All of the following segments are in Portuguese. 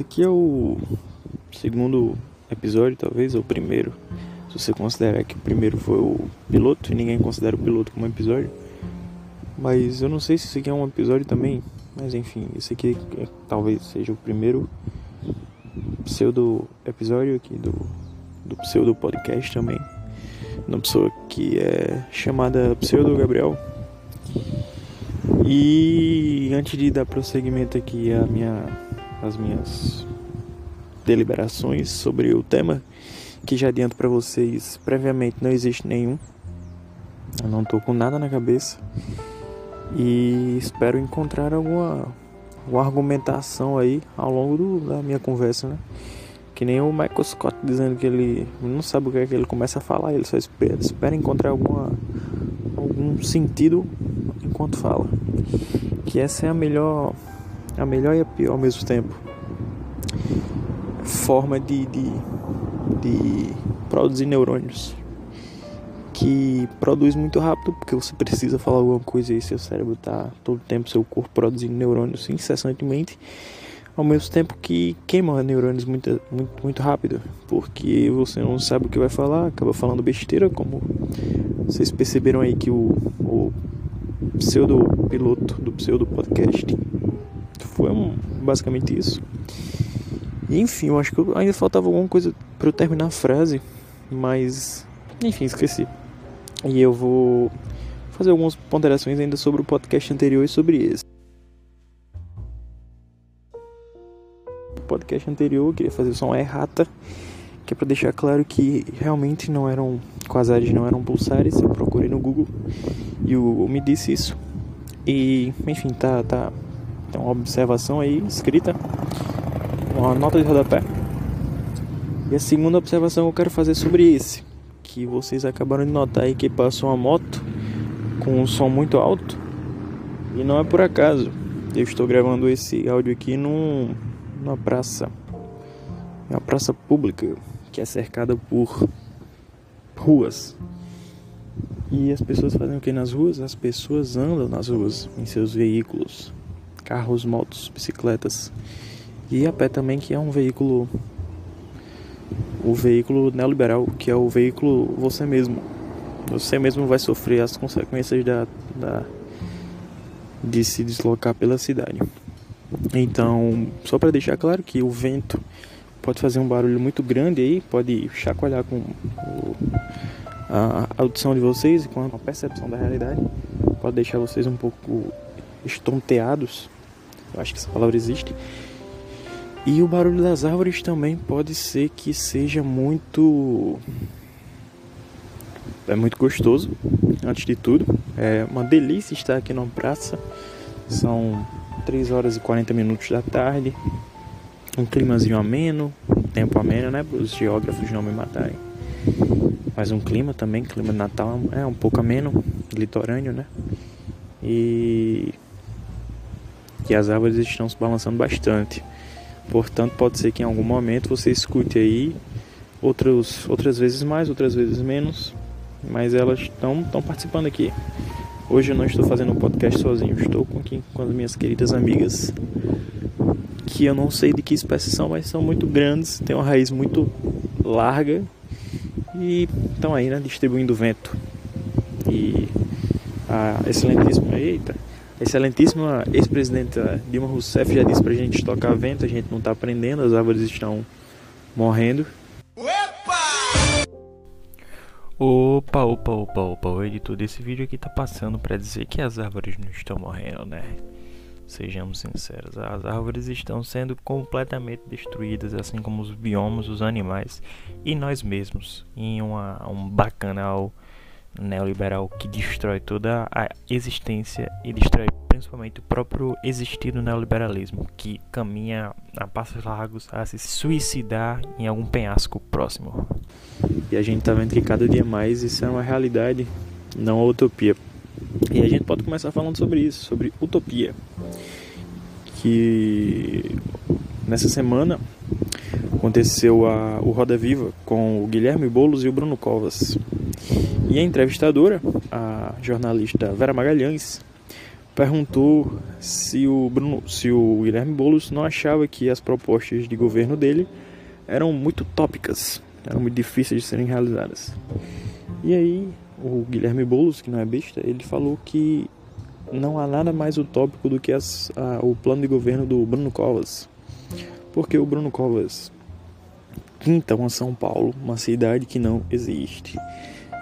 esse aqui é o segundo episódio, talvez, ou o primeiro. Se você considerar que o primeiro foi o piloto, e ninguém considera o piloto como episódio. Mas eu não sei se esse aqui é um episódio também. Mas enfim, esse aqui é, talvez seja o primeiro pseudo episódio aqui do, do pseudo podcast também. Uma pessoa que é chamada Pseudo Gabriel. E antes de dar prosseguimento aqui a minha, as minhas deliberações sobre o tema, que já adianto para vocês, previamente não existe nenhum. Eu não tô com nada na cabeça. E espero encontrar alguma, alguma argumentação aí ao longo do, da minha conversa, né? Que nem o Michael Scott dizendo que ele não sabe o que é que ele começa a falar, ele só espera, espera encontrar alguma, algum sentido enquanto fala. Que essa é a melhor, a melhor e a pior ao mesmo tempo. Forma de, de, de produzir neurônios que produz muito rápido porque você precisa falar alguma coisa e seu cérebro está todo tempo seu corpo produzindo neurônios incessantemente ao mesmo tempo que queima neurônios muito, muito, muito rápido porque você não sabe o que vai falar acaba falando besteira como vocês perceberam aí que o, o pseudo piloto do pseudo podcast foi um, basicamente isso e, enfim eu acho que ainda faltava alguma coisa para eu terminar a frase mas enfim esqueci e eu vou fazer algumas ponderações ainda sobre o podcast anterior e sobre esse. Podcast anterior eu queria fazer só uma errata, que é para deixar claro que realmente não eram quasares, não eram pulsares. Eu procurei no Google e o Google me disse isso. E enfim, tá, tá, uma observação aí escrita, uma nota de rodapé. E a segunda observação que eu quero fazer sobre esse que vocês acabaram de notar aí que passou uma moto com um som muito alto. E não é por acaso. Eu estou gravando esse áudio aqui num, numa praça. É uma praça pública que é cercada por ruas. E as pessoas fazem o que nas ruas? As pessoas andam nas ruas em seus veículos, carros, motos, bicicletas. E a pé também, que é um veículo o veículo neoliberal, que é o veículo você mesmo. Você mesmo vai sofrer as consequências da, da de se deslocar pela cidade. Então, só para deixar claro que o vento pode fazer um barulho muito grande aí, pode chacoalhar com o, a, audição de vocês e com a percepção da realidade, pode deixar vocês um pouco estonteados. Eu acho que essa palavra existe. E o barulho das árvores também pode ser que seja muito. É muito gostoso, antes de tudo. É uma delícia estar aqui na praça. São 3 horas e 40 minutos da tarde. Um climazinho ameno, um tempo ameno, né? Para os geógrafos não me matarem. Mas um clima também, clima de Natal é um pouco ameno, litorâneo, né? E. E as árvores estão se balançando bastante. Portanto, pode ser que em algum momento você escute aí outros, outras vezes mais, outras vezes menos, mas elas estão participando aqui. Hoje eu não estou fazendo um podcast sozinho, estou com, aqui, com as minhas queridas amigas, que eu não sei de que espécie são, mas são muito grandes, têm uma raiz muito larga e estão aí, né, distribuindo vento. E a excelentíssima, eita, excelentíssima ex-presidenta Dilma Rousseff já disse pra gente estocar vento, a gente não tá aprendendo, as árvores estão morrendo. Opa! Opa, opa, opa, opa, o editor desse vídeo aqui tá passando para dizer que as árvores não estão morrendo, né? Sejamos sinceros, as árvores estão sendo completamente destruídas, assim como os biomas, os animais e nós mesmos, em uma, um bacanal neoliberal que destrói toda a existência e destrói principalmente o próprio existir do neoliberalismo, que caminha a passos largos a se suicidar em algum penhasco próximo. E a gente tá vendo que cada dia mais isso é uma realidade, não uma utopia. E a gente pode começar falando sobre isso, sobre utopia. Que nessa semana aconteceu a, o Roda Viva com o Guilherme Boulos e o Bruno Covas. E a entrevistadora, a jornalista Vera Magalhães, perguntou se o Bruno, se o Guilherme Boulos não achava que as propostas de governo dele eram muito tópicas, eram muito difíceis de serem realizadas. E aí o Guilherme Boulos, que não é besta, ele falou que não há nada mais utópico do que as, a, o plano de governo do Bruno Covas. Porque o Bruno Covas pinta uma São Paulo, uma cidade que não existe.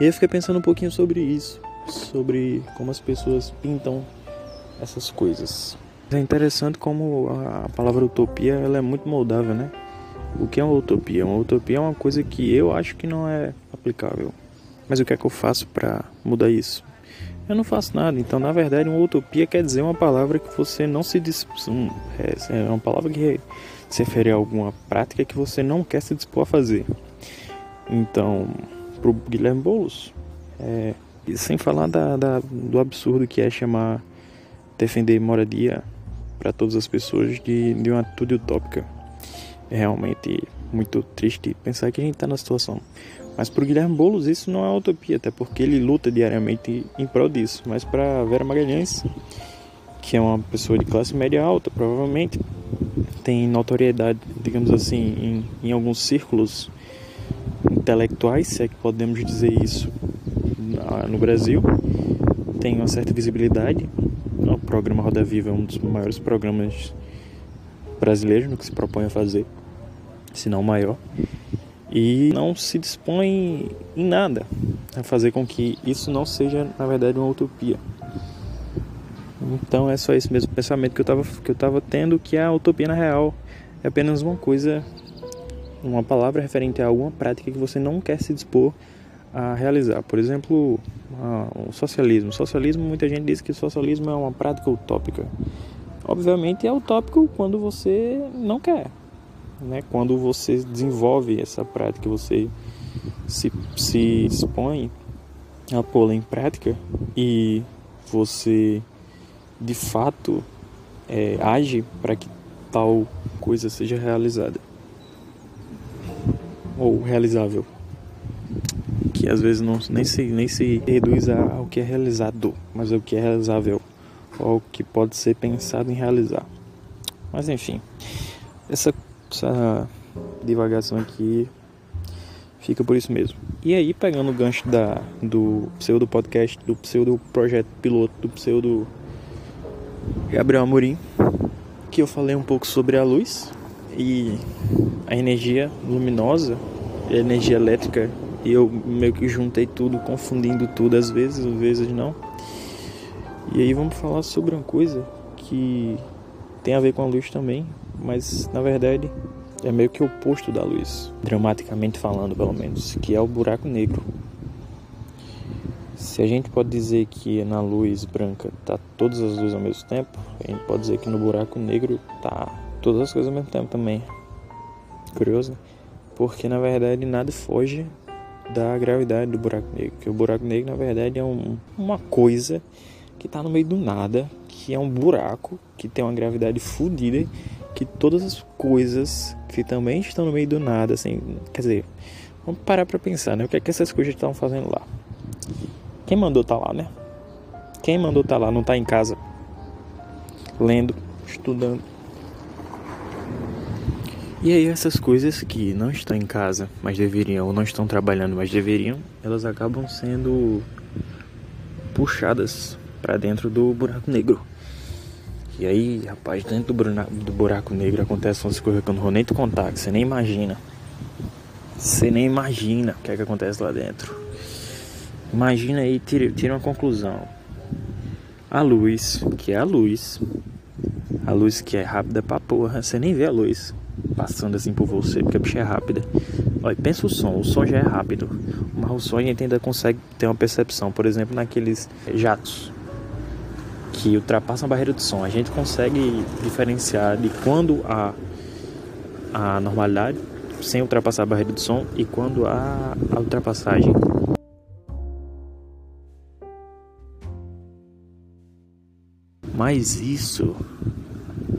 E eu fiquei pensando um pouquinho sobre isso, sobre como as pessoas pintam essas coisas. É interessante como a palavra utopia ela é muito moldável, né? O que é uma utopia? Uma utopia é uma coisa que eu acho que não é aplicável. Mas o que é que eu faço para mudar isso? Eu não faço nada. Então, na verdade, uma utopia quer dizer uma palavra que você não se dispõe. É, é uma palavra que se refere a alguma prática que você não quer se dispor a fazer. Então, pro Guilherme Boulos, é, sem falar da, da, do absurdo que é chamar defender moradia para todas as pessoas de, de uma atitude utópica. É realmente muito triste pensar que a gente está na situação. Mas para o Guilherme Boulos isso não é utopia, até porque ele luta diariamente em prol disso. Mas para Vera Magalhães, que é uma pessoa de classe média alta, provavelmente tem notoriedade, digamos assim, em, em alguns círculos intelectuais, se é que podemos dizer isso, no Brasil, tem uma certa visibilidade. O programa Roda Viva é um dos maiores programas brasileiros no que se propõe a fazer, se não o maior, e não se dispõe em nada a fazer com que isso não seja, na verdade, uma utopia. Então é só esse mesmo pensamento que eu estava que eu tendo, que a utopia na real é apenas uma coisa, uma palavra referente a alguma prática que você não quer se dispor a realizar. Por exemplo, o socialismo. Socialismo, muita gente diz que o socialismo é uma prática utópica. Obviamente é utópico quando você não quer, né? Quando você desenvolve essa prática, você se, se dispõe a pô-la em prática e você de fato é, age para que tal coisa seja realizada. Ou realizável. Que às vezes não nem se nem se reduz ao que é realizado mas ao que é realizável. Ou ao que pode ser pensado em realizar. Mas enfim essa, essa divagação aqui fica por isso mesmo e aí pegando o gancho da do pseudo podcast do pseudo projeto piloto do pseudo Gabriel Amorim, que eu falei um pouco sobre a luz e a energia luminosa e a energia elétrica. E eu meio que juntei tudo, confundindo tudo às vezes, às vezes não. E aí vamos falar sobre uma coisa que tem a ver com a luz também, mas na verdade é meio que o oposto da luz, dramaticamente falando, pelo menos, que é o buraco negro. Se a gente pode dizer que na luz branca tá todas as luzes ao mesmo tempo, a gente pode dizer que no buraco negro tá todas as coisas ao mesmo tempo também. Curioso, né? Porque na verdade nada foge da gravidade do buraco negro. Que o buraco negro na verdade é um, uma coisa que está no meio do nada, que é um buraco que tem uma gravidade fodida, que todas as coisas que também estão no meio do nada, assim, quer dizer, vamos parar para pensar, né? O que é que essas coisas estão fazendo lá? Quem mandou tá lá, né? Quem mandou tá lá, não tá em casa lendo, estudando. E aí essas coisas que não estão em casa, mas deveriam, ou não estão trabalhando, mas deveriam, elas acabam sendo puxadas para dentro do buraco negro. E aí, rapaz, dentro do buraco negro acontecem umas coisas que eu não vou nem te contar, que você nem imagina. Você nem imagina o que é que acontece lá dentro. Imagina aí, tira, tira uma conclusão. A luz, que é a luz, a luz que é rápida pra porra, você nem vê a luz passando assim por você, porque a bicha é rápida. Olha, pensa o som, o som já é rápido, mas o som a gente ainda consegue ter uma percepção, por exemplo, naqueles jatos que ultrapassam a barreira do som. A gente consegue diferenciar de quando a, a normalidade, sem ultrapassar a barreira do som, e quando há a ultrapassagem. Mas isso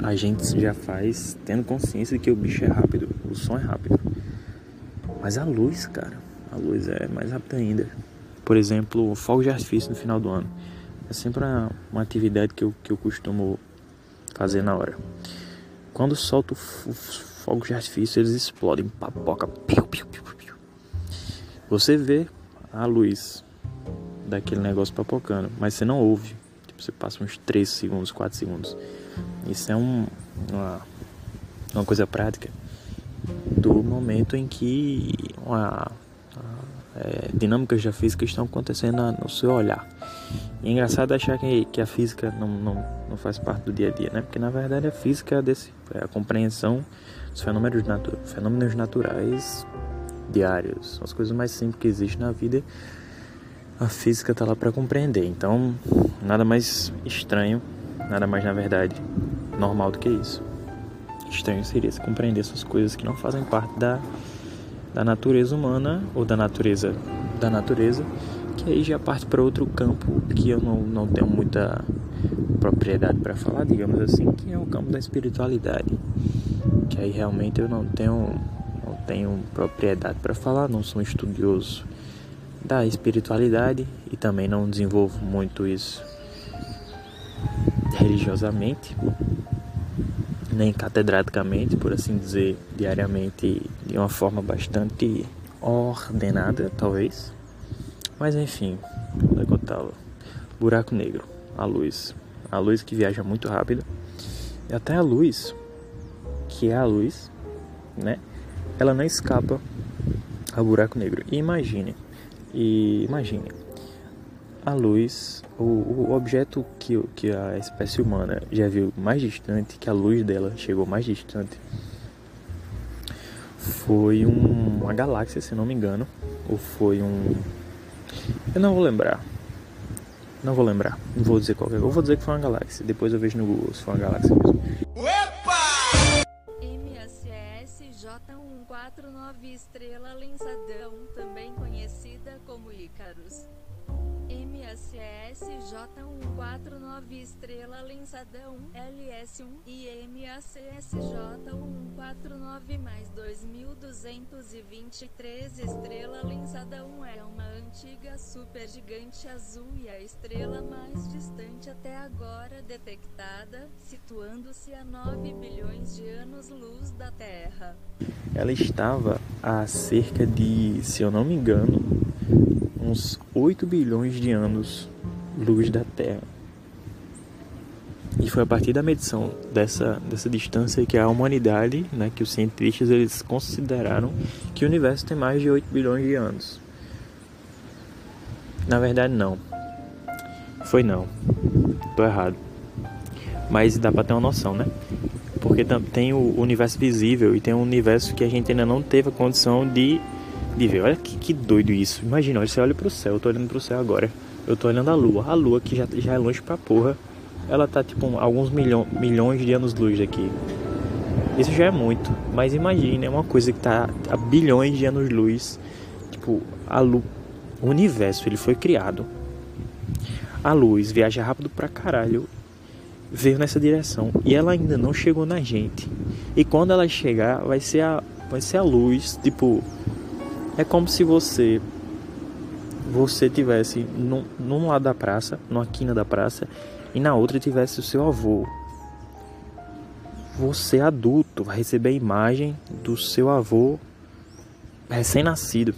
a gente já faz tendo consciência de que o bicho é rápido, o som é rápido. Mas a luz, cara, a luz é mais rápida ainda. Por exemplo, fogo de artifício no final do ano. É sempre uma, uma atividade que eu, que eu costumo fazer na hora. Quando solto os fogos de artifício, eles explodem, papoca, piu, piu, piu, piu. Você vê a luz daquele negócio papocando, mas você não ouve. Tipo, você passa uns 3 segundos, 4 segundos. Isso é um, uma, uma coisa prática do momento em que uma, é, dinâmicas da física estão acontecendo no seu olhar. E é engraçado achar que, que a física não, não, não faz parte do dia a dia, né? Porque na verdade a física é, desse, é a compreensão dos fenômenos, natu fenômenos naturais diários, são as coisas mais simples que existem na vida. A física está lá para compreender. Então, nada mais estranho, nada mais na verdade normal do que isso. Estranho seria se compreender essas coisas que não fazem parte da, da natureza humana ou da natureza da natureza, que aí já parte para outro campo que eu não, não tenho muita propriedade para falar, digamos assim, que é o campo da espiritualidade. Que aí realmente eu não tenho não tenho propriedade para falar, não sou estudioso da espiritualidade e também não desenvolvo muito isso religiosamente nem catedraticamente, por assim dizer, diariamente de uma forma bastante ordenada, talvez. Mas enfim, onde é eu tava? Buraco negro, a luz. A luz que viaja muito rápido. E até a luz, que é a luz, né? Ela não escapa ao buraco negro. E imagine, e imagine, a luz, o, o objeto que, que a espécie humana já viu mais distante, que a luz dela chegou mais distante, foi um, uma galáxia, se não me engano, ou foi um. Eu não vou lembrar. Não vou lembrar. Não vou dizer qualquer coisa. Eu vou dizer que foi uma galáxia. Depois eu vejo no Google se foi uma galáxia mesmo. Opa! MSS J149 Estrela Lençadão, também conhecida como Ícaros. MSS J149 Estrela Lençadão LS1 e MACS J149 mais 2223 Estrela Lençadão é uma antiga supergigante azul e a estrela mais distante até agora detectada, situando-se a 9 bilhões de anos-luz da Terra. Ela estava a cerca de, se eu não me engano, uns 8 bilhões de anos luz da Terra. E foi a partir da medição dessa, dessa distância que a humanidade, né, que os cientistas eles consideraram que o universo tem mais de 8 bilhões de anos. Na verdade não. Foi não. Tô errado. Mas dá para ter uma noção, né? Porque tem o universo visível e tem um universo que a gente ainda não teve a condição de de ver. Olha que, que doido isso. Imagina, você olha pro céu, eu tô olhando pro céu agora. Eu tô olhando a lua. A lua que já, já é longe pra porra. Ela tá tipo alguns milhão, milhões de anos-luz daqui. Isso já é muito. Mas imagine, é uma coisa que tá a bilhões de anos-luz. Tipo, a lua. O universo, ele foi criado. A luz viaja rápido pra caralho. Veio nessa direção. E ela ainda não chegou na gente. E quando ela chegar, vai ser a. Vai ser a luz, tipo, é como se você você tivesse num, num lado da praça, numa quina da praça, e na outra tivesse o seu avô. Você adulto vai receber a imagem do seu avô recém-nascido.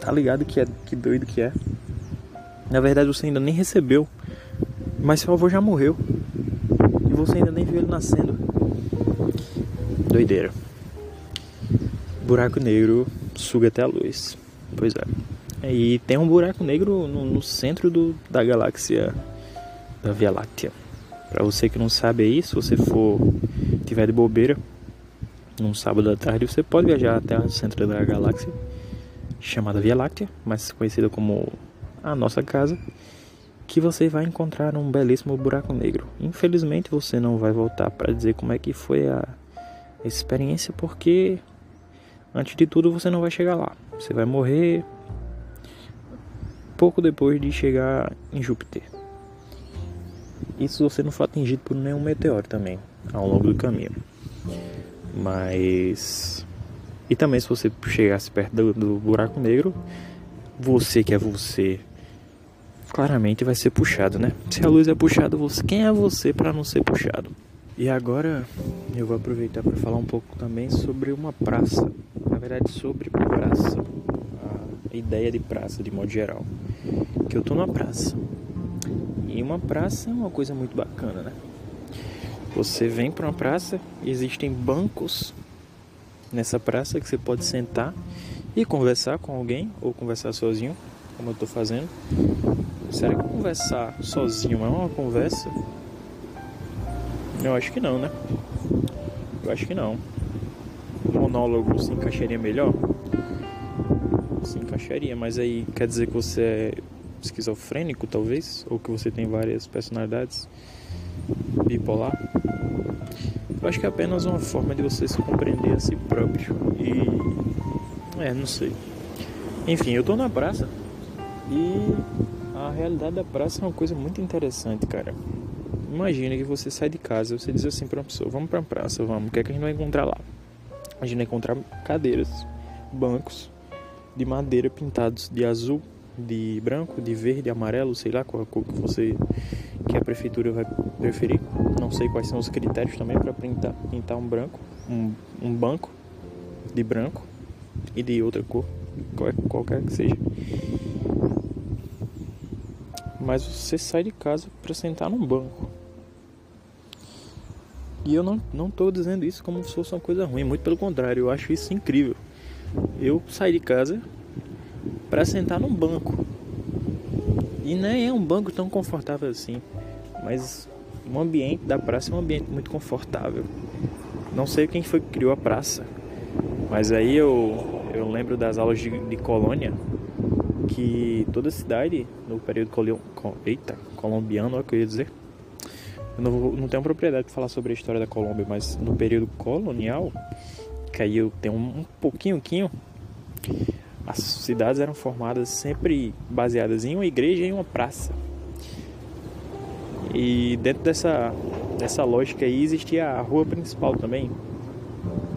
Tá ligado que é que doido que é? Na verdade você ainda nem recebeu, mas seu avô já morreu. E você ainda nem viu ele nascendo. Doideira. Buraco negro suga até a luz. Pois é. E tem um buraco negro no, no centro do, da galáxia da Via Láctea. Para você que não sabe aí, se você for tiver de bobeira num sábado à tarde, você pode viajar até o centro da galáxia, chamada Via Láctea, mais conhecida como a nossa casa, que você vai encontrar um belíssimo buraco negro. Infelizmente, você não vai voltar para dizer como é que foi a experiência, porque Antes de tudo, você não vai chegar lá. Você vai morrer pouco depois de chegar em Júpiter. Isso você não for atingido por nenhum meteoro também ao longo do caminho. Mas. E também se você chegasse perto do, do buraco negro, você que é você, claramente vai ser puxado, né? Se a luz é puxada, você, quem é você para não ser puxado? E agora eu vou aproveitar para falar um pouco também sobre uma praça. Na verdade, sobre praça. A ideia de praça, de modo geral. Que eu tô numa praça. E uma praça é uma coisa muito bacana, né? Você vem para uma praça existem bancos nessa praça que você pode sentar e conversar com alguém ou conversar sozinho, como eu estou fazendo. Será que conversar sozinho é uma conversa? Eu acho que não, né? Eu acho que não. Monólogo se encaixaria melhor? Se encaixaria, mas aí quer dizer que você é esquizofrênico, talvez? Ou que você tem várias personalidades? Bipolar? Eu acho que é apenas uma forma de você se compreender a si próprio. E. É, não sei. Enfim, eu tô na praça e a realidade da praça é uma coisa muito interessante, cara. Imagina que você sai de casa, você diz assim para uma pessoa: Vamos pra praça, vamos, o que é que a gente vai encontrar lá? A gente vai encontrar cadeiras, bancos de madeira pintados de azul, de branco, de verde, amarelo, sei lá qual a cor que você que a prefeitura vai preferir. Não sei quais são os critérios também para pintar, pintar um branco, um, um banco de branco e de outra cor, qualquer que seja. Mas você sai de casa para sentar num banco. E eu não, não dizendo isso como se fosse uma coisa ruim, muito pelo contrário, eu acho isso incrível. Eu saí de casa para sentar num banco. E nem é um banco tão confortável assim, mas o ambiente da praça é um ambiente muito confortável. Não sei quem foi que criou a praça, mas aí eu, eu lembro das aulas de, de colônia que toda cidade no período coli eita, colombiano, é eu ia dizer. Eu não, não tenho propriedade de falar sobre a história da Colômbia, mas no período colonial, que aí eu tenho um, um pouquinho, as cidades eram formadas sempre baseadas em uma igreja e em uma praça. E dentro dessa, dessa lógica aí existia a rua principal também,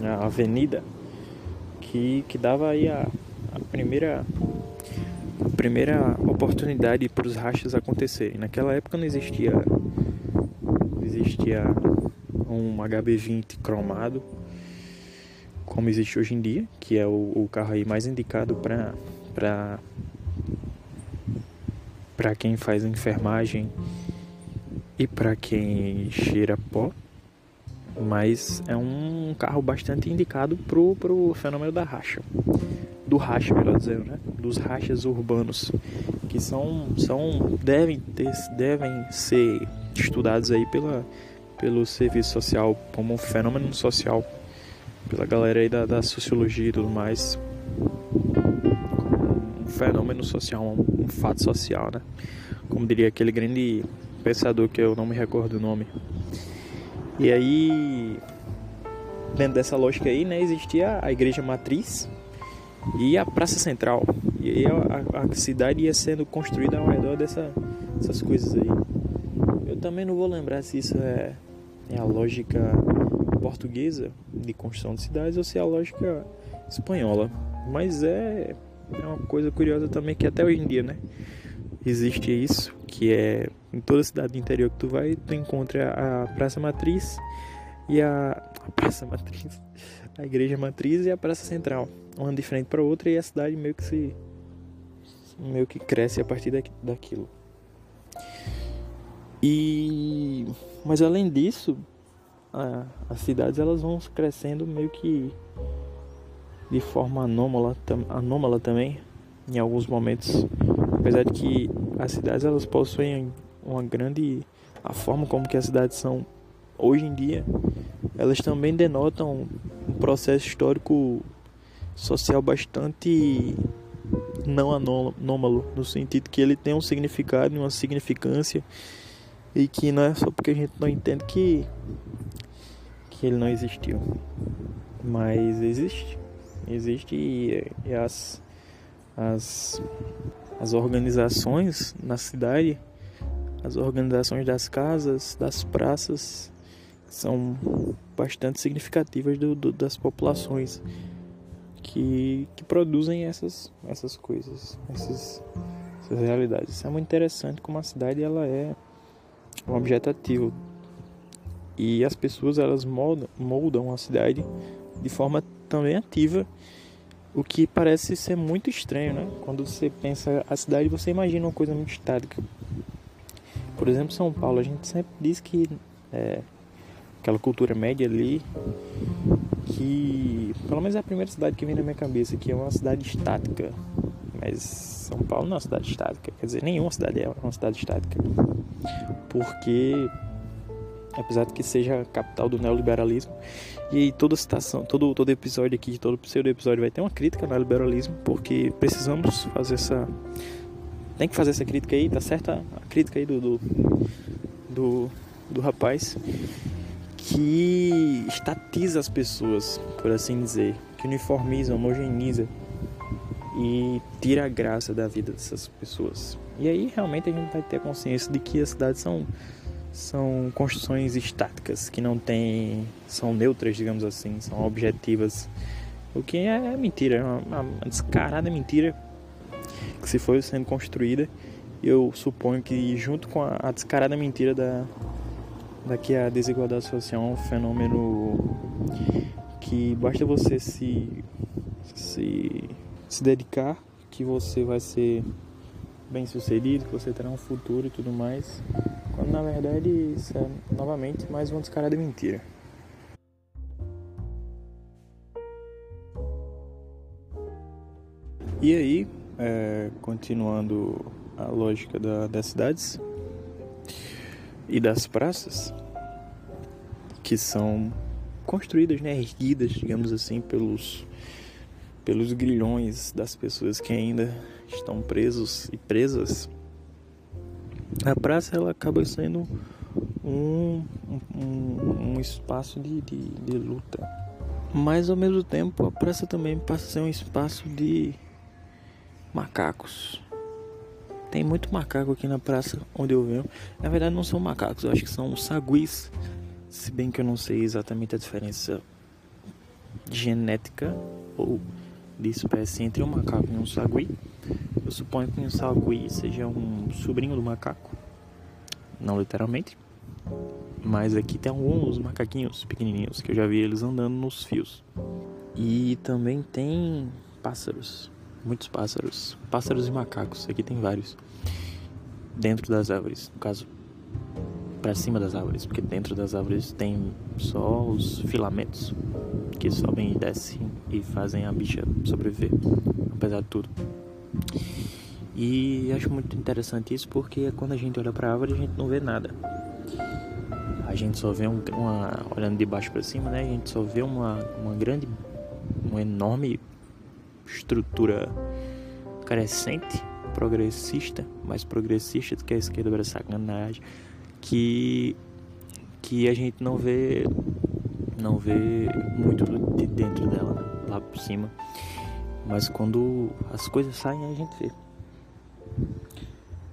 a avenida, que, que dava aí a, a primeira primeira oportunidade para os rachas acontecerem. Naquela época não existia existia um HB20 cromado como existe hoje em dia, que é o, o carro aí mais indicado para para para quem faz enfermagem e para quem cheira pó, mas é um carro bastante indicado pro, pro fenômeno da racha do racha, melhor dizendo, né? Dos rachas urbanos, que são, são devem ter, devem ser estudados aí pela, pelo serviço social como um fenômeno social, pela galera aí da, da sociologia e tudo mais, um fenômeno social, um, um fato social, né? Como diria aquele grande pensador que eu não me recordo o nome. E aí, dentro dessa lógica aí, né, existia a igreja matriz, e a Praça Central. E aí a, a, cidade ia sendo construída ao redor dessa, dessas coisas aí. Também não vou lembrar se isso é, é a lógica portuguesa de construção de cidades ou se é a lógica espanhola. Mas é, é uma coisa curiosa também que até hoje em dia, né? Existe isso, que é em toda cidade do interior que tu vai, tu encontra a Praça Matriz e a, a Praça Matriz, a Igreja Matriz e a Praça Central uma de frente para outra e a cidade meio que se meio que cresce a partir daquilo. E mas além disso, a, as cidades elas vão crescendo meio que de forma anômala, anômala também em alguns momentos, apesar de que as cidades elas possuem uma grande a forma como que as cidades são hoje em dia, elas também denotam um processo histórico social bastante não anômalo, no sentido que ele tem um significado e uma significância e que não é só porque a gente não entende que que ele não existiu, mas existe, existe e, e as as as organizações na cidade, as organizações das casas, das praças são bastante significativas do, do das populações que, que produzem essas, essas coisas, esses essas realidades. Isso é muito interessante como a cidade ela é um objeto ativo e as pessoas elas moldam, moldam a cidade de forma também ativa, o que parece ser muito estranho, né? Quando você pensa a cidade, você imagina uma coisa muito estática. Por exemplo, São Paulo, a gente sempre diz que é, aquela cultura média ali, que pelo menos é a primeira cidade que vem na minha cabeça, que é uma cidade estática. Mas São Paulo não é uma cidade estática, quer dizer, nenhuma cidade é uma cidade estática. Porque apesar de que seja a capital do neoliberalismo. E toda citação, todo, todo episódio aqui, todo pseudo episódio vai ter uma crítica ao neoliberalismo, porque precisamos fazer essa. Tem que fazer essa crítica aí, tá certa a crítica aí do, do, do, do rapaz que estatiza as pessoas, por assim dizer, que uniformiza, homogeneiza e tira a graça da vida dessas pessoas. E aí realmente a gente vai ter consciência de que as cidades são são construções estáticas que não têm são neutras digamos assim são objetivas o que é mentira é uma, uma descarada mentira que se foi sendo construída eu suponho que junto com a, a descarada mentira da daqui a desigualdade social é um fenômeno que basta você se se se dedicar que você vai ser bem sucedido que você terá um futuro e tudo mais quando na verdade isso é novamente mais uma descarada mentira. E aí, é, continuando a lógica da, das cidades e das praças, que são construídas, né, erguidas, digamos assim, pelos, pelos grilhões das pessoas que ainda estão presos e presas a praça ela acaba sendo um, um, um espaço de, de, de, luta. Mas ao mesmo tempo a praça também passa a ser um espaço de macacos. Tem muito macaco aqui na praça onde eu venho. Na verdade não são macacos, eu acho que são saguis. Se bem que eu não sei exatamente a diferença genética ou de espécie entre um macaco e um sagui. Eu suponho que um sagui seja um sobrinho do macaco, não literalmente, mas aqui tem alguns macaquinhos pequenininhos que eu já vi eles andando nos fios. E também tem pássaros, muitos pássaros, pássaros e macacos, aqui tem vários. Dentro das árvores, no caso, para cima das árvores, porque dentro das árvores tem só os filamentos que sobem e descem e fazem a bicha sobreviver, apesar de tudo. E acho muito interessante isso porque quando a gente olha para a árvore a gente não vê nada. A gente só vê um, uma olhando de baixo para cima, né? A gente só vê uma, uma grande, uma enorme estrutura crescente, progressista, mais progressista do que a esquerda sacanagem, que que a gente não vê não vê muito de dentro dela, né? lá por cima. Mas quando as coisas saem, a gente vê.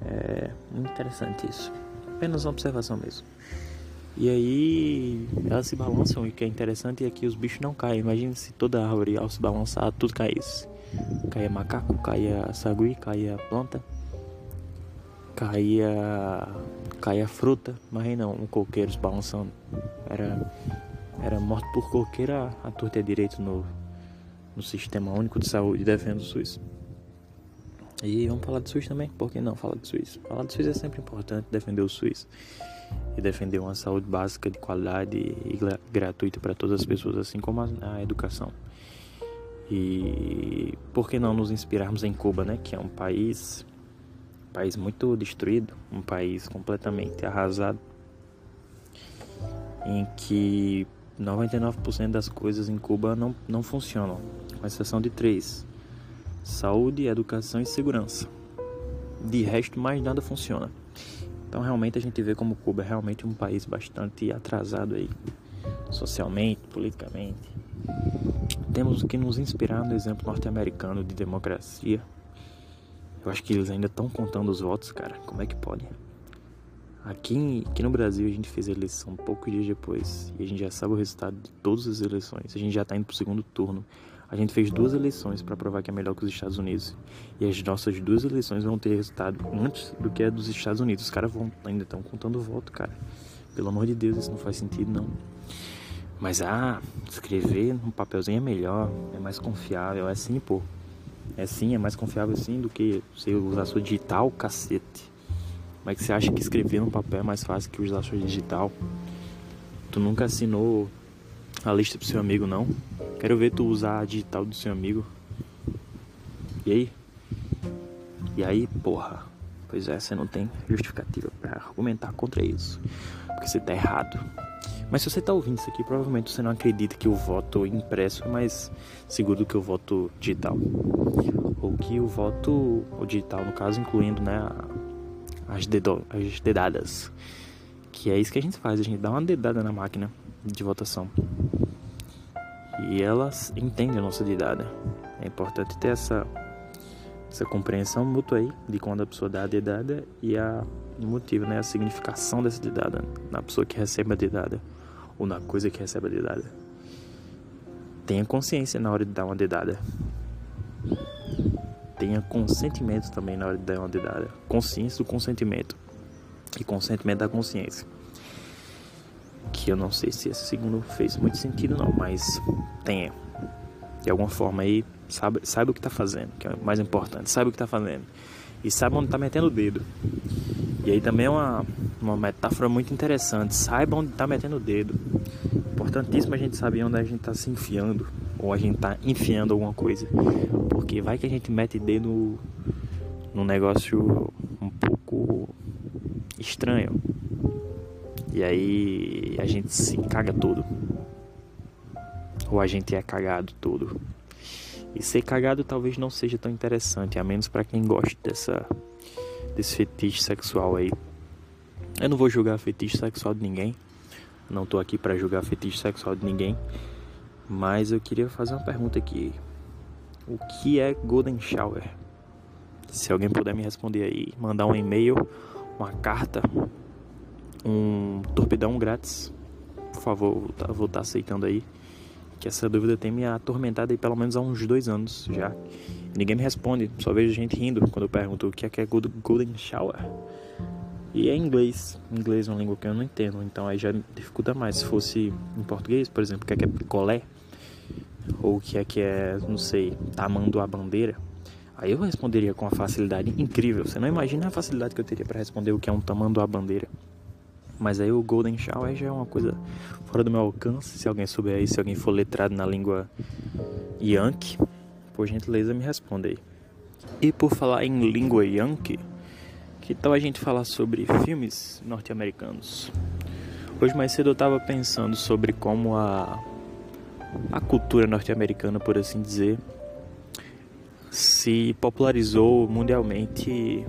É muito interessante isso. Apenas uma observação mesmo. E aí elas se balançam e o que é interessante é que os bichos não caem. Imagina se toda árvore ao se balançar tudo caísse. Caia macaco, caia sagui, caia planta, caia caia fruta, mas não, um coqueiro balançando. Era era morto por coqueira a, torta direito no, no Sistema Único de Saúde defende o SUS. E vamos falar do SUS também, por que não falar do SUS? Falar do SUS é sempre importante, defender o SUS e defender uma saúde básica de qualidade e gratuita para todas as pessoas, assim como a, a, educação. E por que não nos inspirarmos em Cuba, né, que é um país um país muito destruído, um país completamente arrasado, em que 99% das coisas em Cuba não, não funcionam, com exceção de três: saúde, educação e segurança. De resto, mais nada funciona. Então, realmente, a gente vê como Cuba é realmente um país bastante atrasado aí, socialmente, politicamente. Temos que nos inspirar no exemplo norte-americano de democracia. Eu acho que eles ainda estão contando os votos, cara. Como é que pode? Aqui, aqui no Brasil a gente fez a eleição poucos dias depois e a gente já sabe o resultado de todas as eleições. A gente já está indo pro segundo turno. A gente fez duas eleições para provar que é melhor que os Estados Unidos. E as nossas duas eleições vão ter resultado antes do que a dos Estados Unidos. Os caras vão, ainda estão contando voto, cara. Pelo amor de Deus, isso não faz sentido, não. Mas, ah, escrever num papelzinho é melhor, é mais confiável. É sim, pô. É sim, é mais confiável sim do que você usar sua digital, cacete. Mas que você acha que escrever no papel é mais fácil que usar sua digital? Tu nunca assinou a lista pro seu amigo, não? Quero ver tu usar a digital do seu amigo. E aí? E aí, porra? Pois é, você não tem justificativa para argumentar contra isso. Porque você tá errado. Mas se você tá ouvindo isso aqui, provavelmente você não acredita que o voto impresso é mais seguro do que o voto digital. Ou que o voto o digital, no caso, incluindo né, as, dedo, as dedadas. Que é isso que a gente faz, a gente dá uma dedada na máquina de votação. E elas entendem a nossa dedada. É importante ter essa, essa compreensão mútua aí de quando a pessoa dá a dedada e a motivo, né, a significação dessa dedada na pessoa que recebe a dedada ou na coisa que recebe a dedada. Tenha consciência na hora de dar uma dedada. Tenha consentimento também na hora de dar uma dedada. Consciência do consentimento e consentimento da consciência que eu não sei se esse segundo fez muito sentido não, mas tenha. De alguma forma aí, sabe, sabe o que está fazendo, que é o mais importante, sabe o que está fazendo. E sabe onde está metendo o dedo. E aí também é uma, uma metáfora muito interessante, saiba onde está metendo o dedo. Importantíssimo a gente saber onde a gente está se enfiando, ou a gente está enfiando alguma coisa. Porque vai que a gente mete dedo num negócio um pouco estranho. E aí a gente se caga todo. Ou a gente é cagado todo. E ser cagado talvez não seja tão interessante, a menos para quem gosta dessa desse fetiche sexual aí. Eu não vou julgar fetiche sexual de ninguém. Não tô aqui para julgar fetiche sexual de ninguém. Mas eu queria fazer uma pergunta aqui. O que é Golden Shower? Se alguém puder me responder aí, mandar um e-mail, uma carta, um torpedão grátis. Por favor, vou estar tá, tá aceitando aí. Que essa dúvida tem me atormentado aí pelo menos há uns dois anos já. Ninguém me responde, só vejo gente rindo quando eu pergunto o que é que é Golden Shower. E é inglês. Inglês é uma língua que eu não entendo, então aí já dificulta mais. Se fosse em português, por exemplo, o que é que é picolé? Ou o que é que é, não sei, tamando a bandeira? Aí eu responderia com uma facilidade incrível. Você não imagina a facilidade que eu teria para responder o que é um tamando a bandeira. Mas aí o Golden Shower já é uma coisa fora do meu alcance. Se alguém souber aí, se alguém for letrado na língua Yankee, por gentileza me responda aí. E por falar em língua Yankee, que tal a gente falar sobre filmes norte-americanos? Hoje mais cedo eu estava pensando sobre como a, a cultura norte-americana, por assim dizer, se popularizou mundialmente,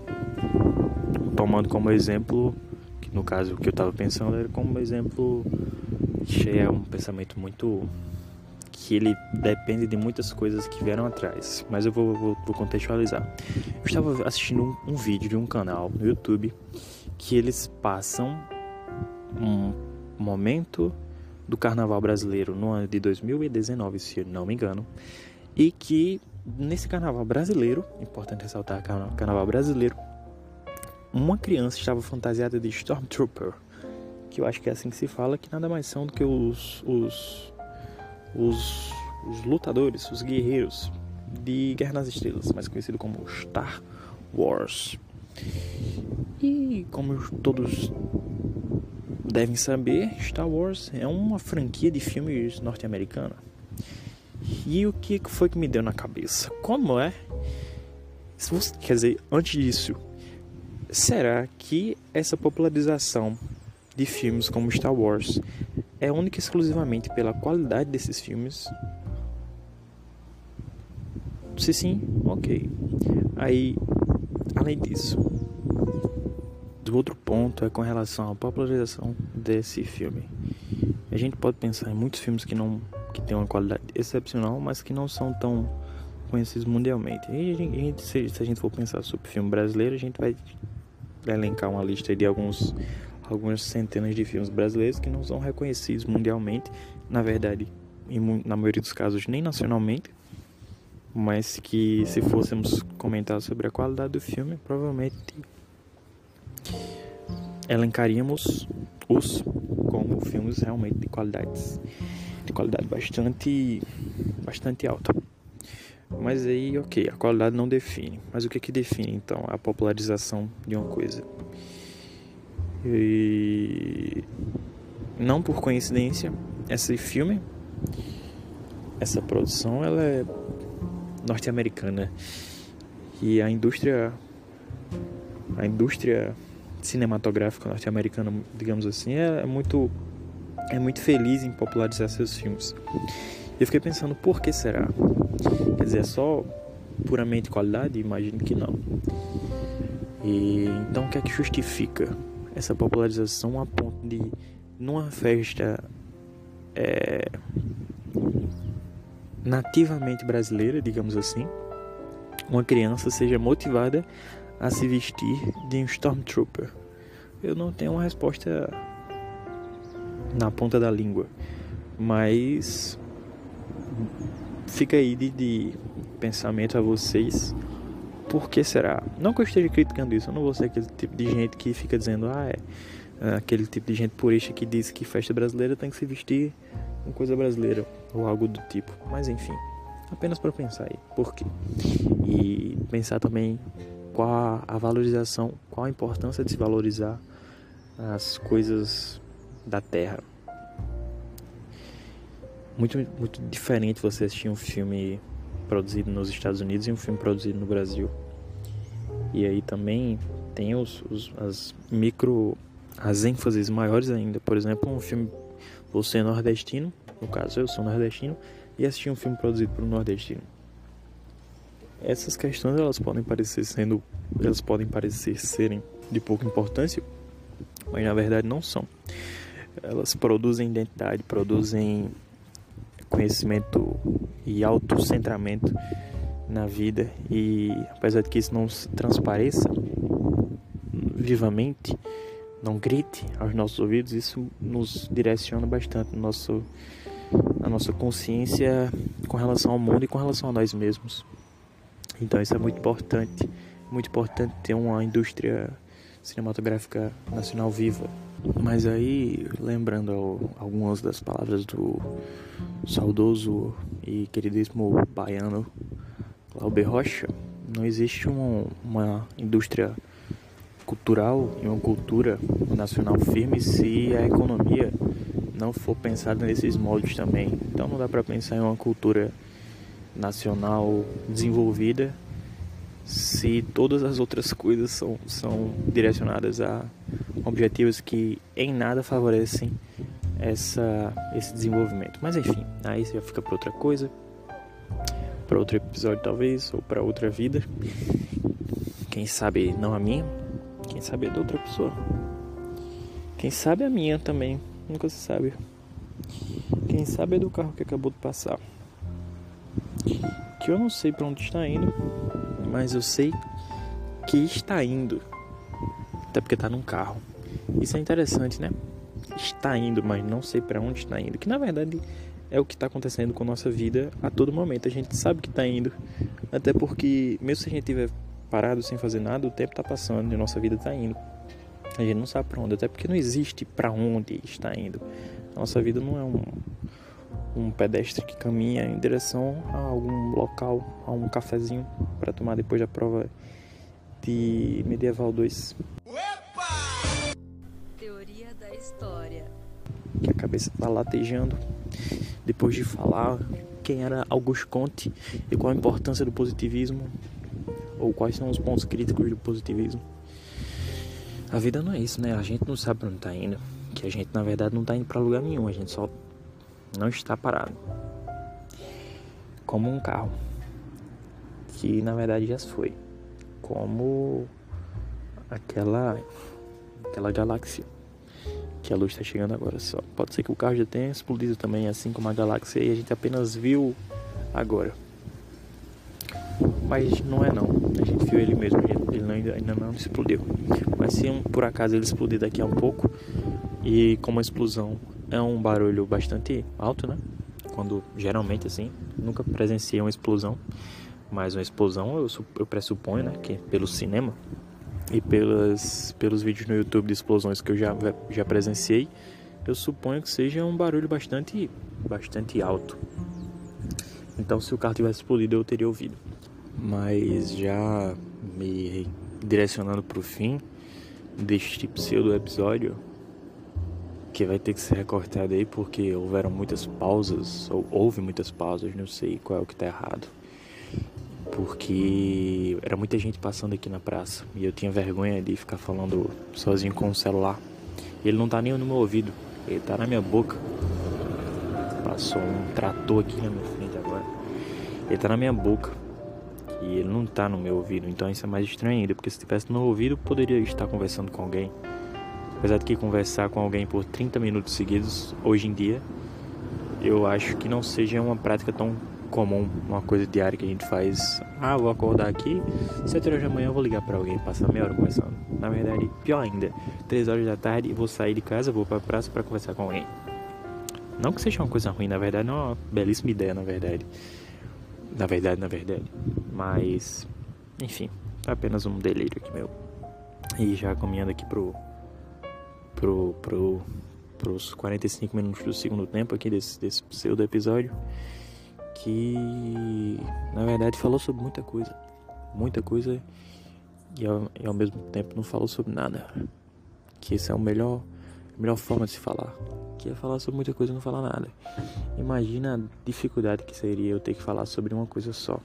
tomando como exemplo no caso, o que eu estava pensando era como exemplo, é um pensamento muito que ele depende de muitas coisas que vieram atrás, mas eu vou, vou, vou contextualizar. Eu estava assistindo um, um, vídeo de um canal no YouTube que eles passam um momento do carnaval brasileiro no ano de 2019, se não me engano, e que nesse carnaval brasileiro, importante ressaltar carnaval brasileiro, uma criança estava fantasiada de Stormtrooper, que eu acho que é assim que se fala, que nada mais são do que os, os, os, os lutadores, os guerreiros de Guerra nas Estrelas, mais conhecido como Star Wars. E como todos devem saber, Star Wars é uma franquia de filmes norte-americana. E o que foi que me deu na cabeça? Como é? Quer dizer, antes disso, Será que essa popularização de filmes como Star Wars é única e exclusivamente pela qualidade desses filmes? Se sim, ok. Aí, além disso, do outro ponto é com relação à popularização desse filme. A gente pode pensar em muitos filmes que não que têm uma qualidade excepcional, mas que não são tão conhecidos mundialmente. E a gente, se, a gente for pensar sobre filme brasileiro, a gente vai elencar uma lista de alguns algumas centenas de filmes brasileiros que não são reconhecidos mundialmente, na verdade, em, na maioria dos casos nem nacionalmente, mas que se fôssemos comentar sobre a qualidade do filme, provavelmente elencaríamos os como filmes realmente de qualidades de qualidade bastante bastante alta. Mas aí, ok, a qualidade não define. Mas o que que define então a popularização de uma coisa? E não por coincidência, esse filme, essa produção, ela é norte-americana e a indústria a indústria cinematográfica norte-americana, digamos assim, é, é, muito é muito feliz em popularizar seus filmes. Eu fiquei pensando por que será? Quer dizer, é só puramente qualidade? Imagino que não. E então o que é que justifica essa popularização a ponto de numa festa é, nativamente brasileira, digamos assim, uma criança seja motivada a se vestir de um Stormtrooper? Eu não tenho uma resposta na ponta da língua, mas fica aí de, de pensamento a vocês. Por que será? Não que eu esteja criticando isso, eu não vou ser aquele tipo de gente que fica dizendo, ah, é, é aquele tipo de gente purista que diz que festa brasileira tem que se vestir com coisa brasileira ou algo do tipo. Mas enfim, apenas para pensar aí, por quê? E pensar também qual a valorização, qual a importância de se valorizar as coisas da terra. Muito, muito diferente você assistir um filme produzido nos Estados Unidos e um filme produzido no Brasil. E aí também tem os, os as micro, as ênfases maiores ainda. Por exemplo, um filme Você é Nordestino, no caso eu sou nordestino, e assisti um filme produzido por um nordestino essas questões elas podem parecer sendo elas podem parecer serem de pouca importância mas na verdade não são elas produzem identidade produzem conhecimento e autocentramento na vida e apesar de que isso não transpareça vivamente não grite aos nossos ouvidos isso nos direciona bastante no nosso a nossa consciência com relação ao mundo e com relação a nós mesmos então isso é muito importante, muito importante ter uma indústria cinematográfica nacional viva. Mas aí, lembrando algumas das palavras do saudoso e queridíssimo baiano Glauber Rocha, não existe uma, uma indústria cultural e uma cultura nacional firme se a economia não for pensada nesses moldes também. Então não dá para pensar em uma cultura nacional desenvolvida se todas as outras coisas são, são direcionadas a objetivos que em nada favorecem essa, esse desenvolvimento. Mas enfim, aí já fica para outra coisa, para outro episódio talvez, ou para outra vida. Quem sabe não a minha, quem sabe é de outra pessoa. Quem sabe a minha também, nunca se sabe. Quem sabe é do carro que acabou de passar que eu não sei para onde está indo, mas eu sei que está indo. Até porque está num carro. Isso é interessante, né? Está indo, mas não sei para onde está indo. Que na verdade é o que está acontecendo com a nossa vida a todo momento. A gente sabe que está indo, até porque mesmo se a gente estiver parado sem fazer nada, o tempo está passando e a nossa vida está indo. A gente não sabe para onde, até porque não existe para onde está indo. A nossa vida não é um, um pedestre que caminha em direção a algum local, a um cafezinho para tomar depois da prova de Medieval 2. Opa! Teoria da história. Que a cabeça tá latejando depois de falar quem era Auguste Comte e qual a importância do positivismo ou quais são os pontos críticos do positivismo. A vida não é isso, né? A gente não sabe para onde tá indo. Que a gente na verdade não tá indo para lugar nenhum, a gente só não está parado. Como um carro, que na verdade já foi. Como aquela, aquela galáxia que a luz está chegando agora só. Pode ser que o carro já tenha explodido também, assim como a galáxia, e a gente apenas viu agora. Mas não é não, a gente viu ele mesmo, ele não, ainda não explodiu. Mas se um, por acaso ele explodir daqui a um pouco, e como a explosão é um barulho bastante alto, né? Quando geralmente assim, nunca presenciei uma explosão, mais uma explosão, eu, eu pressuponho, né, que pelo cinema e pelas, pelos vídeos no YouTube de explosões que eu já, já presenciei, eu suponho que seja um barulho bastante, bastante alto. Então, se o carro tivesse explodido, eu teria ouvido. Mas já me direcionando para o fim deste pseudo episódio, que vai ter que ser recortado aí porque houveram muitas pausas, ou houve muitas pausas, não sei qual é o que está errado. Porque era muita gente passando aqui na praça e eu tinha vergonha de ficar falando sozinho com o celular. Ele não tá nem no meu ouvido, ele tá na minha boca. Passou um trator aqui na minha frente agora. Ele tá na minha boca e ele não tá no meu ouvido, então isso é mais estranho ainda, porque se estivesse no meu ouvido, poderia estar conversando com alguém. Apesar de que conversar com alguém por 30 minutos seguidos, hoje em dia, eu acho que não seja uma prática tão comum, uma coisa diária que a gente faz. Ah, vou acordar aqui, 7 horas da manhã eu vou ligar para alguém, passar meia hora conversando. Na verdade, pior ainda, 3 horas da tarde eu vou sair de casa, vou para praça para conversar com alguém. Não que seja uma coisa ruim, na verdade, não é uma belíssima ideia, na verdade. Na verdade, na verdade. Mas, enfim, é apenas um delírio aqui meu. E já caminhando aqui pro. pro. pro. pros 45 minutos do segundo tempo aqui desse, desse pseudo episódio. Que na verdade falou sobre muita coisa. Muita coisa e ao, e ao mesmo tempo não falou sobre nada. Que esse é o melhor. A melhor forma de se falar que é falar sobre muita coisa e não falar nada. Imagina a dificuldade que seria eu ter que falar sobre uma coisa só.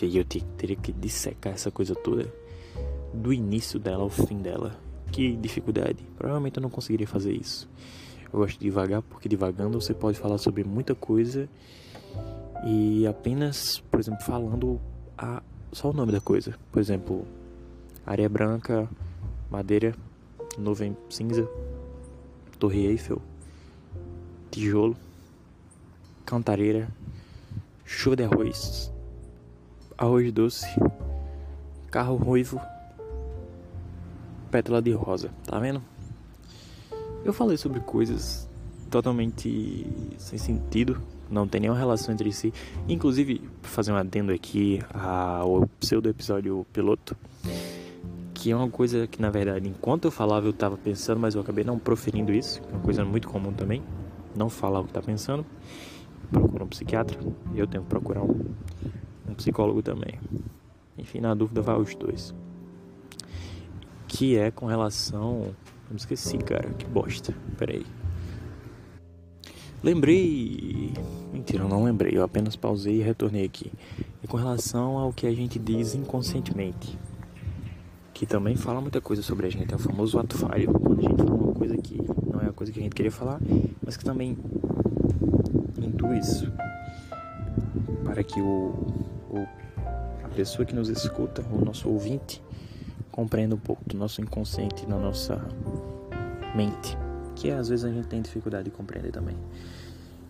E aí eu ter, teria que dissecar essa coisa toda, do início dela ao fim dela. Que dificuldade. Provavelmente eu não conseguiria fazer isso. Eu gosto de devagar porque devagando você pode falar sobre muita coisa e apenas, por exemplo, falando a, só o nome da coisa. Por exemplo, areia branca, madeira, nuvem cinza, Torre Eiffel tijolo, cantareira, chuva de arroz, arroz doce, carro ruivo, pétala de rosa, tá vendo? Eu falei sobre coisas totalmente sem sentido, não tem nenhuma relação entre si. Inclusive, fazer um adendo aqui ao pseudo episódio piloto, que é uma coisa que na verdade, enquanto eu falava, eu tava pensando, mas eu acabei não proferindo isso, é uma coisa muito comum também não falar o que está pensando, procura um psiquiatra. Eu tenho que procurar um, um psicólogo também. Enfim, na dúvida, vai os dois. Que é com relação. Eu me esqueci, cara, que bosta. Peraí. Lembrei. Mentira, eu não lembrei. Eu apenas pausei e retornei aqui. É com relação ao que a gente diz inconscientemente. Que também fala muita coisa sobre a gente. É o famoso ato falho. Quando a gente fala uma coisa que não é a coisa que a gente queria falar mas que também induz para que o, o, a pessoa que nos escuta, o nosso ouvinte, compreenda um pouco do nosso inconsciente na nossa mente, que às vezes a gente tem dificuldade de compreender também.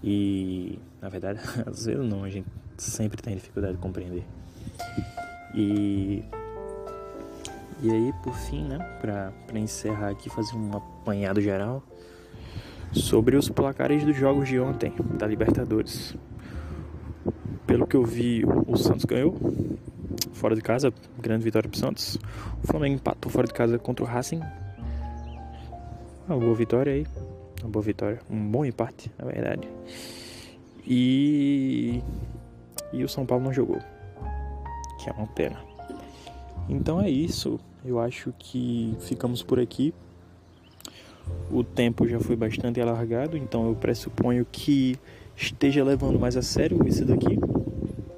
E, na verdade, às vezes não, a gente sempre tem dificuldade de compreender. E e aí, por fim, né, para encerrar aqui, fazer um apanhado geral, sobre os placares dos jogos de ontem da Libertadores. Pelo que eu vi, o Santos ganhou fora de casa, grande vitória para o Santos. O Flamengo empatou fora de casa contra o Racing. Uma boa vitória aí, uma boa vitória, um bom empate, na verdade. E e o São Paulo não jogou, que é uma pena. Então é isso. Eu acho que ficamos por aqui o tempo já foi bastante alargado, então eu pressuponho que esteja levando mais a sério esse daqui.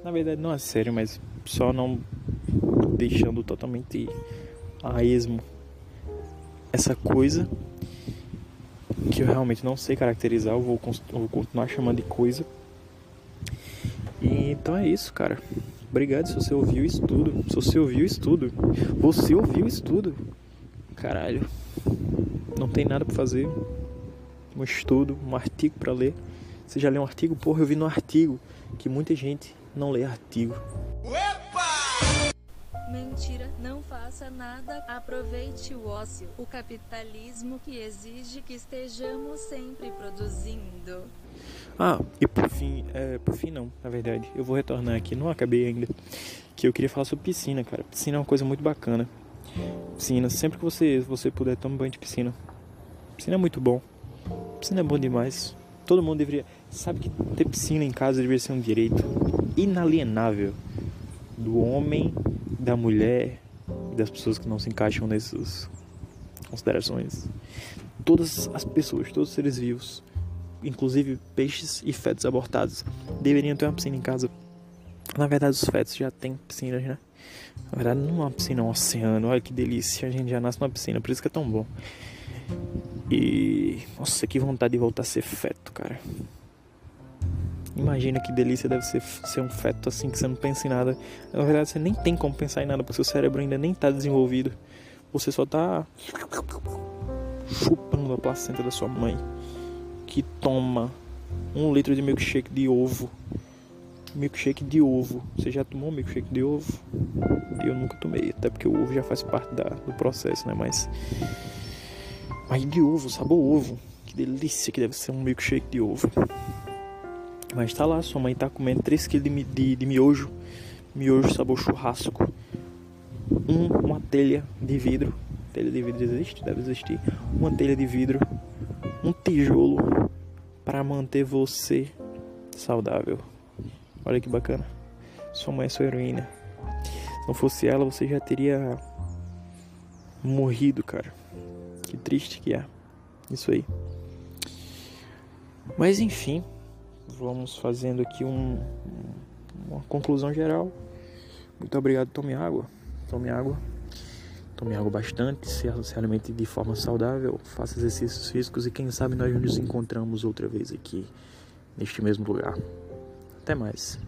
Na verdade, não a sério, mas só não deixando totalmente a esmo essa coisa que eu realmente não sei caracterizar, eu vou, eu vou continuar chamando de coisa. E, então é isso, cara. Obrigado se você ouviu isso tudo. Se você ouviu isso tudo. Você ouviu isso tudo. Caralho não tem nada para fazer, um estudo, um artigo para ler. Você já leu um artigo? Porra, eu vi no artigo que muita gente não lê artigo. Mentira, não faça nada, aproveite o ócio, o capitalismo que exige que estejamos sempre produzindo. Ah, e por fim, é, por fim não, na verdade, eu vou retornar aqui, não acabei ainda, que eu queria falar sobre piscina, cara. Piscina é uma coisa muito bacana. Piscina, sempre que você, você puder, tome banho de piscina. Piscina é muito bom. Piscina é bom demais. Todo mundo deveria. Sabe que ter piscina em casa deveria ser um direito inalienável do homem, da mulher e das pessoas que não se encaixam nessas considerações. Todas as pessoas, todos os seres vivos, inclusive peixes e fetos abortados, deveriam ter uma piscina em casa. Na verdade, os fetos já têm piscinas, né? Na verdade, não é uma piscina, é um oceano. Olha que delícia, a gente já nasce numa piscina, por isso que é tão bom. E. Nossa, que vontade de voltar a ser feto, cara. Imagina que delícia deve ser ser um feto assim que você não pensa em nada. Na verdade, você nem tem como pensar em nada, porque seu cérebro ainda nem está desenvolvido. Você só está chupando a placenta da sua mãe, que toma um litro de milkshake de ovo. Milkshake de ovo. Você já tomou milkshake de ovo? Eu nunca tomei, até porque o ovo já faz parte da, do processo, né? Mas. Mas de ovo, sabor ovo. Que delícia que deve ser um milkshake de ovo. Mas tá lá, sua mãe tá comendo 3kg de, de, de miojo. Miojo sabor churrasco. Um, uma telha de vidro. Telha de vidro existe? Deve existir. Uma telha de vidro. Um tijolo para manter você saudável. Olha que bacana. Sua mãe é sua heroína. Se não fosse ela, você já teria morrido, cara. Que triste que é. Isso aí. Mas enfim vamos fazendo aqui um, uma conclusão geral. Muito obrigado, tome água. Tome água. Tome água bastante, se, se alimente de forma saudável, faça exercícios físicos e quem sabe nós nos encontramos outra vez aqui neste mesmo lugar. Até mais.